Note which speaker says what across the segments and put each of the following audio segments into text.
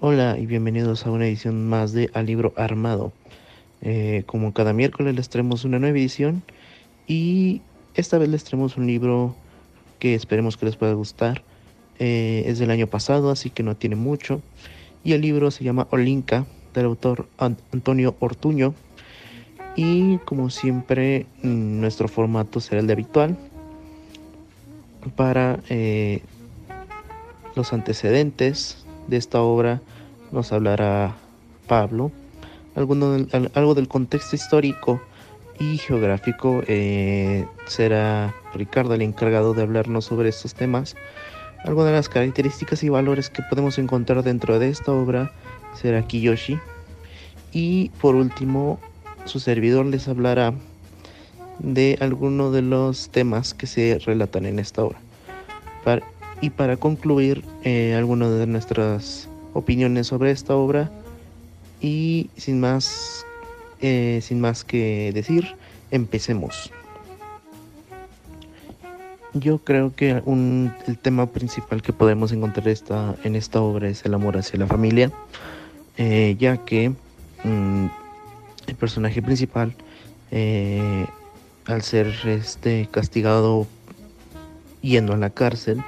Speaker 1: Hola y bienvenidos a una edición más de Al Libro Armado. Eh, como cada miércoles les traemos una nueva edición y esta vez les traemos un libro que esperemos que les pueda gustar. Eh, es del año pasado, así que no tiene mucho. Y el libro se llama Olinka, del autor Antonio Ortuño. Y como siempre, nuestro formato será el de habitual. Para eh, los antecedentes de esta obra nos hablará Pablo. algo del contexto histórico y geográfico eh, será Ricardo el encargado de hablarnos sobre estos temas. Algunas de las características y valores que podemos encontrar dentro de esta obra será Kiyoshi. Y por último, su servidor les hablará de algunos de los temas que se relatan en esta obra. Y para concluir, eh, algunas de nuestras opiniones sobre esta obra. Y sin más, eh, sin más que decir, empecemos. Yo creo que el tema principal que podemos encontrar esta, en esta obra es el amor hacia la familia, eh, ya que mm, el personaje principal, eh, al ser este, castigado yendo a la cárcel,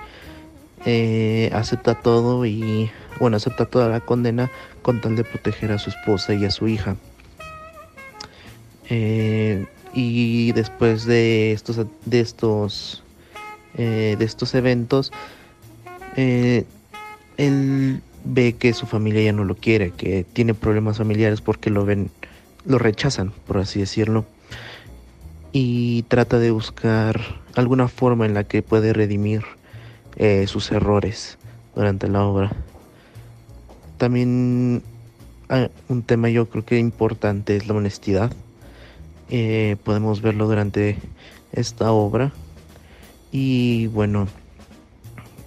Speaker 1: eh, acepta todo y, bueno, acepta toda la condena con tal de proteger a su esposa y a su hija. y después de estos, de estos eh, de estos eventos, eh, él ve que su familia ya no lo quiere, que tiene problemas familiares porque lo ven, lo rechazan, por así decirlo, y trata de buscar alguna forma en la que puede redimir eh, sus errores durante la obra. También ah, un tema yo creo que importante es la honestidad. podemos verlo durante esta obra y bueno,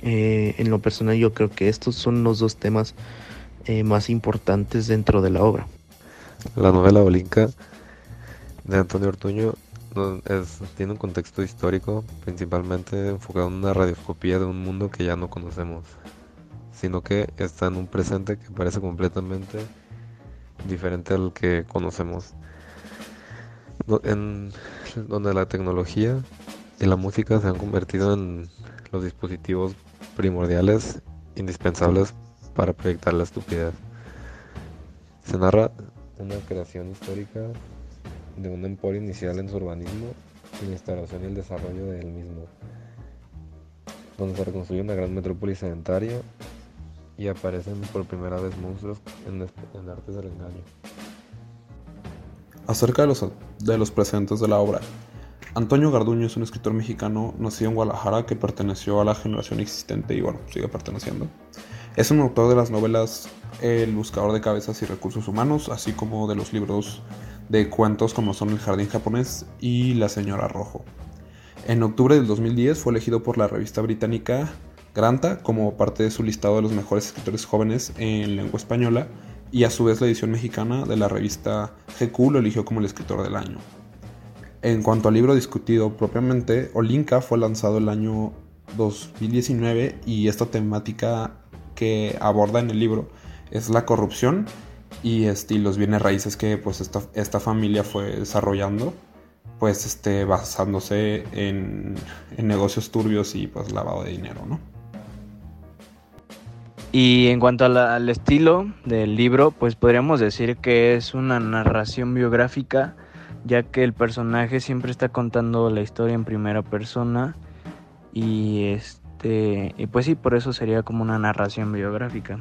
Speaker 1: eh, en lo personal yo creo que estos son los dos temas eh, más importantes dentro de la obra.
Speaker 2: La novela Olinka de Antonio Ortuño tiene un contexto histórico principalmente enfocado en una radioscopía de un mundo que ya no conocemos, sino que está en un presente que parece completamente diferente al que conocemos, en donde la tecnología y la música se han convertido en los dispositivos primordiales, indispensables para proyectar la estupidez. Se narra una creación histórica de un emporio inicial en su urbanismo y la instalación y el desarrollo del mismo, donde se reconstruye una gran metrópoli sedentaria y aparecen por primera vez monstruos en, en artes del engaño.
Speaker 3: Acerca de los, de los presentes de la obra, Antonio Garduño es un escritor mexicano nacido en Guadalajara que perteneció a la generación existente y bueno, sigue perteneciendo. Es un autor de las novelas El buscador de cabezas y recursos humanos, así como de los libros de cuentos como son El jardín japonés y La señora rojo. En octubre del 2010 fue elegido por la revista británica Granta como parte de su listado de los mejores escritores jóvenes en lengua española y a su vez la edición mexicana de la revista GQ lo eligió como el escritor del año. En cuanto al libro discutido propiamente, Olinka fue lanzado el año 2019 y esta temática que aborda en el libro es la corrupción y, este, los bienes raíces que pues esta, esta familia fue desarrollando pues este, basándose en, en, negocios turbios y pues lavado de dinero, ¿no?
Speaker 4: Y en cuanto al estilo del libro, pues podríamos decir que es una narración biográfica ya que el personaje siempre está contando la historia en primera persona y este y pues sí, por eso sería como una narración biográfica.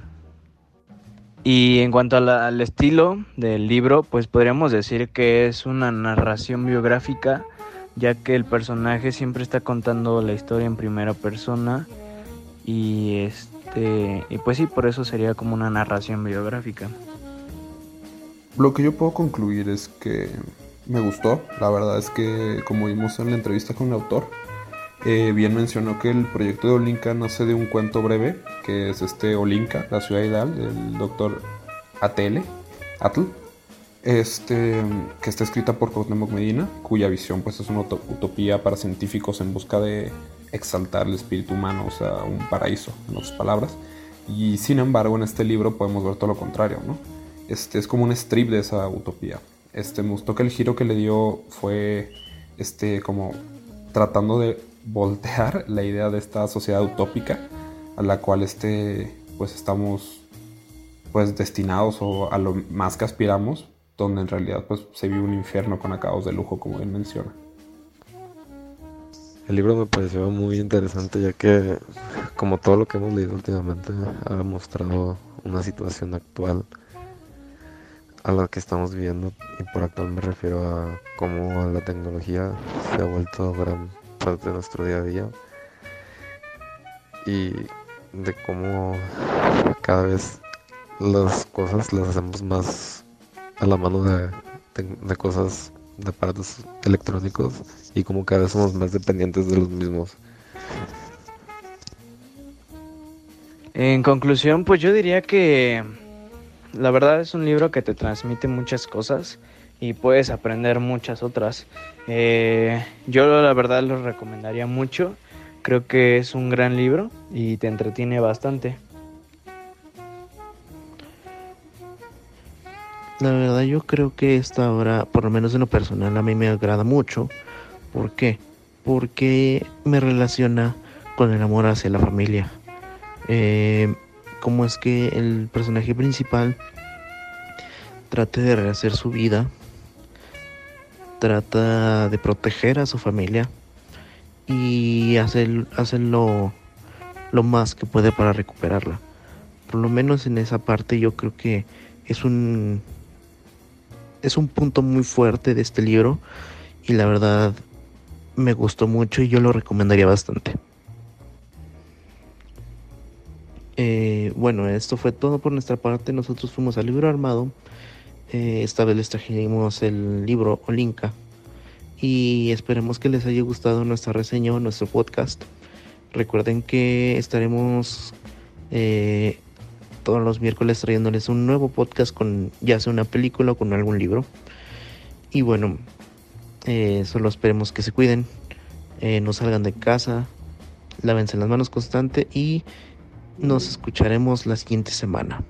Speaker 4: Y en cuanto al estilo del libro, pues podríamos decir que es una narración biográfica, ya que el personaje siempre está contando la historia en primera persona y este y pues sí, por eso sería como una narración biográfica.
Speaker 3: Lo que yo puedo concluir es que me gustó. La verdad es que, como vimos en la entrevista con el autor, eh, bien mencionó que el proyecto de Olinka nace de un cuento breve, que es este Olinka, la ciudad ideal, del doctor Atl, Atl este, que está escrita por Cuauhtémoc Medina, cuya visión pues, es una utopía para científicos en busca de exaltar el espíritu humano, o sea, un paraíso, en otras palabras. Y sin embargo, en este libro podemos ver todo lo contrario, ¿no? Este es como un strip de esa utopía. Este, me gustó que el giro que le dio fue este, como tratando de voltear la idea de esta sociedad utópica a la cual este, pues estamos pues destinados o a lo más que aspiramos, donde en realidad pues se vive un infierno con acabados de lujo, como él menciona.
Speaker 2: El libro me pareció muy interesante ya que, como todo lo que hemos leído últimamente, ha mostrado una situación actual a la que estamos viviendo y por actual me refiero a cómo la tecnología se ha vuelto gran parte de nuestro día a día y de cómo cada vez las cosas las hacemos más a la mano de, de, cosas, de aparatos electrónicos y como cada vez somos más dependientes de los mismos.
Speaker 4: En conclusión, pues yo diría que la verdad es un libro que te transmite muchas cosas y puedes aprender muchas otras. Eh, yo la verdad lo recomendaría mucho. Creo que es un gran libro y te entretiene bastante.
Speaker 1: La verdad yo creo que esta obra, por lo menos en lo personal, a mí me agrada mucho. ¿Por qué? Porque me relaciona con el amor hacia la familia. Eh, cómo es que el personaje principal trate de rehacer su vida, trata de proteger a su familia y hacer, hacerlo lo más que puede para recuperarla. Por lo menos en esa parte yo creo que es un es un punto muy fuerte de este libro y la verdad me gustó mucho y yo lo recomendaría bastante. Eh, bueno, esto fue todo por nuestra parte. Nosotros fuimos al libro armado. Eh, esta vez les trajimos el libro Olinka. Y esperemos que les haya gustado nuestra reseña o nuestro podcast. Recuerden que estaremos eh, todos los miércoles trayéndoles un nuevo podcast con ya sea una película o con algún libro. Y bueno, solo esperemos que se cuiden, no salgan de casa, lávense las manos constante y nos escucharemos la siguiente semana.